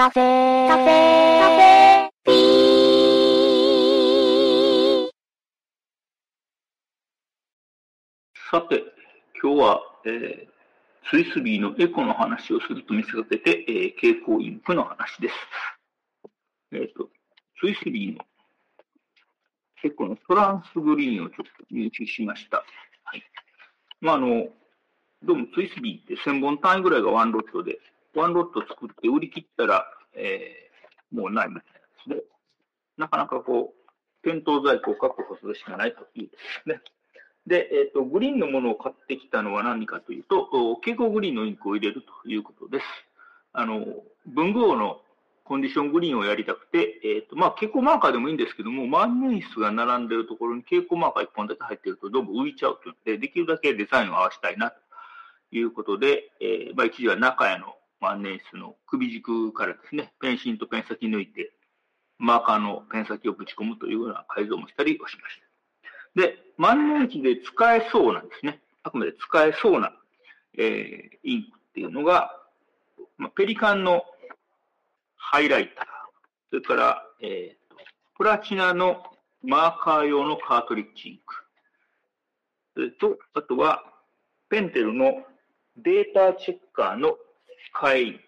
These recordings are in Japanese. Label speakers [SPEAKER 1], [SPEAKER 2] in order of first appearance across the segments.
[SPEAKER 1] カフェカフェカフェピー
[SPEAKER 2] さて、今日は、えースイスビーのエコの話をすると見せかけて、えー蛍光インクの話です。えっ、と、スイスビーのエコのトランスグリーンをちょっと入手しました。はい。まあ、あの、どうもスイスビーって1000本単位ぐらいがワンロットで、ワンロット作って売り切ったら、えーもうないみたいなですね。なかなかこう、店頭在庫を確保するしかないというですね。で、えっ、と、グリーンのものを買ってきたのは何かというと、お蛍光グリーンのインクを入れるということです。あの、文具王のコンディショングリーンをやりたくて、えっ、と、まあ、蛍光マーカーでもいいんですけども、万年筆が並んでるところに蛍光マーカー1本だけ入ってるとどうも浮いちゃうというので、できるだけデザインを合わせたいなということで、えーまあ、一時は中屋の万年筆の首軸からですね、ペンシンとペン先抜いて、マーカーのペン先をぶち込むというような改造もしたりをしました。で、万年筆で使えそうなんですね。あくまで使えそうな、えーインクっていうのが、まあ、ペリカンのハイライター、それから、えーとプラチナのマーカー用のカートリッジインク、それと、あとは、ペンテルのデータチェッカーの替えインク。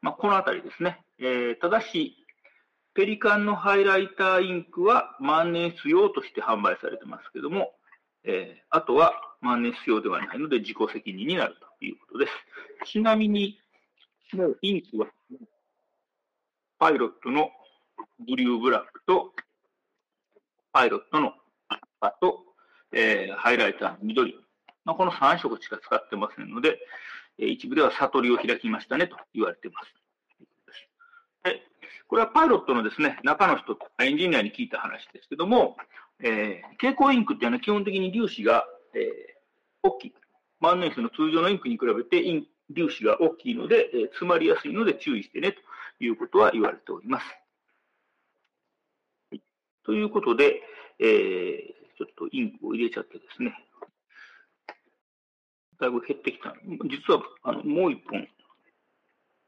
[SPEAKER 2] まあ、このあたりですね。えーただし、ペリカンのハイライターインクは万年筆用として販売されてますけども、えーあとは万年筆用ではないので自己責任になるということです。ちなみに、もうインクは、パイロットのブリューブラックと、パイロットの赤と、えーハイライターの緑。まあ、この3色しか使ってませんので、一部では悟りを開きましたねと言われています。でこれはパイロットのですね、中の人、エンジニアに聞いた話ですけども、えー蛍光インクっていうのは基本的に粒子が、えー大きい。万年筆の通常のインクに比べてイン粒子が大きいので、えー詰まりやすいので注意してねということは言われております。はいということで、えーちょっとインクを入れちゃってですね、だいぶ減ってきた。実はあのもう一本、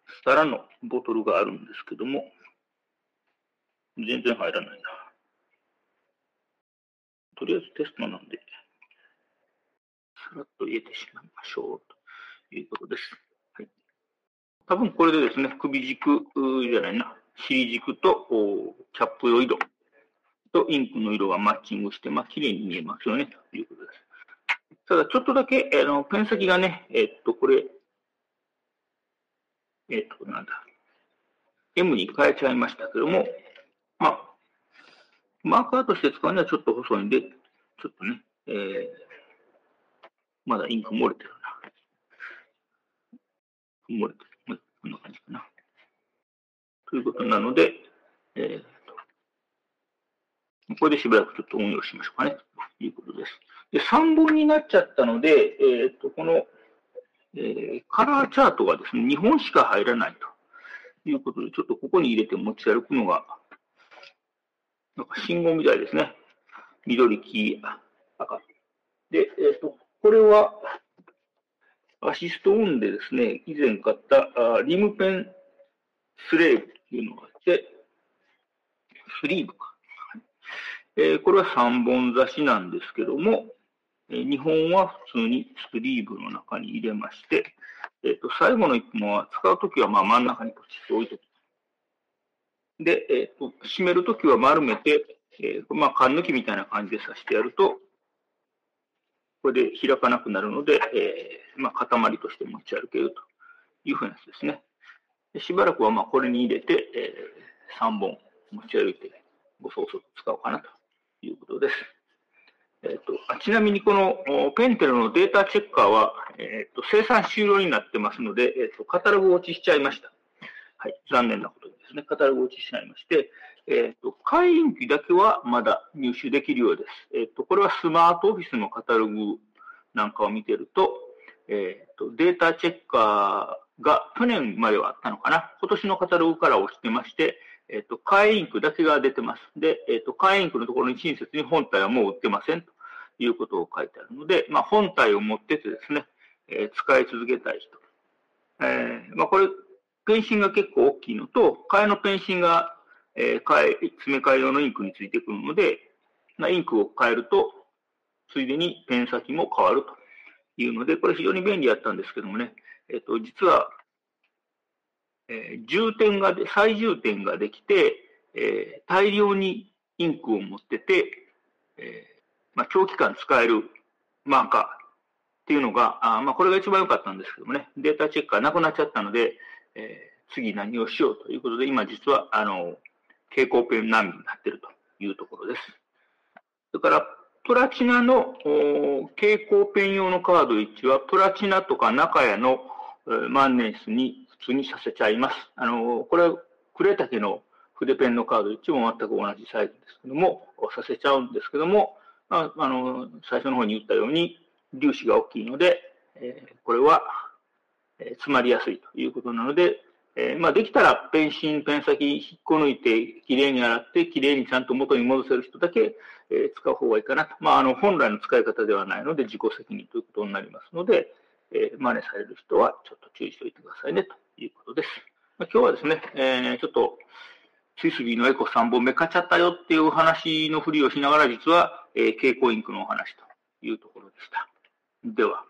[SPEAKER 2] スタラのボトルがあるんですけども、全然入らないな。とりあえずテストなんで、さらっと入れてしまいましょうということです。はい、多分これでですね、首軸じゃないな、尻軸とキャップ用色とインクの色がマッチングして、まあ、綺麗に見えますよね、ということです。ただ、ちょっとだけ、あの、ペン先がね、えっと、これ、えっと、なんだ、M に変えちゃいましたけども、まあ、マーカーとして使うにはちょっと細いんで、ちょっとね、えー、まだインク漏れてるな。漏れてる。こんな感じかな。ということなので、えー、これでしばらくちょっと運用しましょうかね、ということです。で、3本になっちゃったので、えっ、と、この、えーカラーチャートがですね、2本しか入らないということで、ちょっとここに入れて持ち歩くのが、なんか信号みたいですね。緑、黄、赤。で、えっ、と、これは、アシストオンでですね、以前買ったあリムペンスレーブというのがあって、スリーブか。えーこれは3本差しなんですけども、え2本は普通にスクリーブの中に入れまして、えっと最後の1本は使うときはまあ真ん中にポチッと置いておく。で、えっと締めるときは丸めて、えーまあ、缶抜きみたいな感じで刺してやると、これで開かなくなるので、えーまあ、塊として持ち歩けるというふうなやつですね。でしばらくはまあこれに入れて、え3本持ち歩いて、ごそごそ使おうかなということです。えっとあちなみにこのペンテルのデータチェッカーは、えっと生産終了になってますので、えっとカタログ落ちしちゃいました。はい、残念なことにですね、カタログ落ちしちゃいまして、えっと会員機だけはまだ入手できるようです。えっとこれはスマートオフィスのカタログなんかを見てると、えっとデータチェッカーが去年まではあったのかな、今年のカタログから落ちてまして、えっと、会員インクだけが出てます。で、えっと、会員インクのところに親切に本体はもう売ってませんということを書いてあるので、まあ、本体を持っててですね、えー使い続けたい人。えーまあ、これ、ペンシンが結構大きいのと、替えのペンシンが、えー、替え、詰め替え用のインクについてくるので、まあ、インクを変えると、ついでにペン先も変わるというので、これ非常に便利だったんですけどもね、えっ、と、実は、えー、充填がで、再充填ができて、えー、大量にインクを持ってて、えー、まあ、長期間使えるマーカーっていうのが、あまあ、これが一番良かったんですけどもね、データチェックがなくなっちゃったので、えー、次何をしようということで、今実は、あの、蛍光ペン難民になっているというところです。それから、プラチナの蛍光ペン用のカード1は、プラチナとか中屋の万年筆に普通にさせちゃいます。あの、これ、呉竹の筆ペンのカード1も全く同じサイズですけども、させちゃうんですけども、まあ、あの、最初の方に言ったように、粒子が大きいので、えー、これは、えー、詰まりやすいということなので、えー、まあ、できたらペンシン、ペン先引っこ抜いて、きれいに洗って、きれいにちゃんと元に戻せる人だけ、えー、使う方がいいかなと。まあ、あの、本来の使い方ではないので、自己責任ということになりますので、えー、真似される人はちょっと注意しておいてくださいね、ということです。まあ、今日はですね、え、ちょっと、スイスビーのエコ3本目買っちゃったよっていう話のふりをしながら、実は、えー、蛍光インクのお話というところでした。では。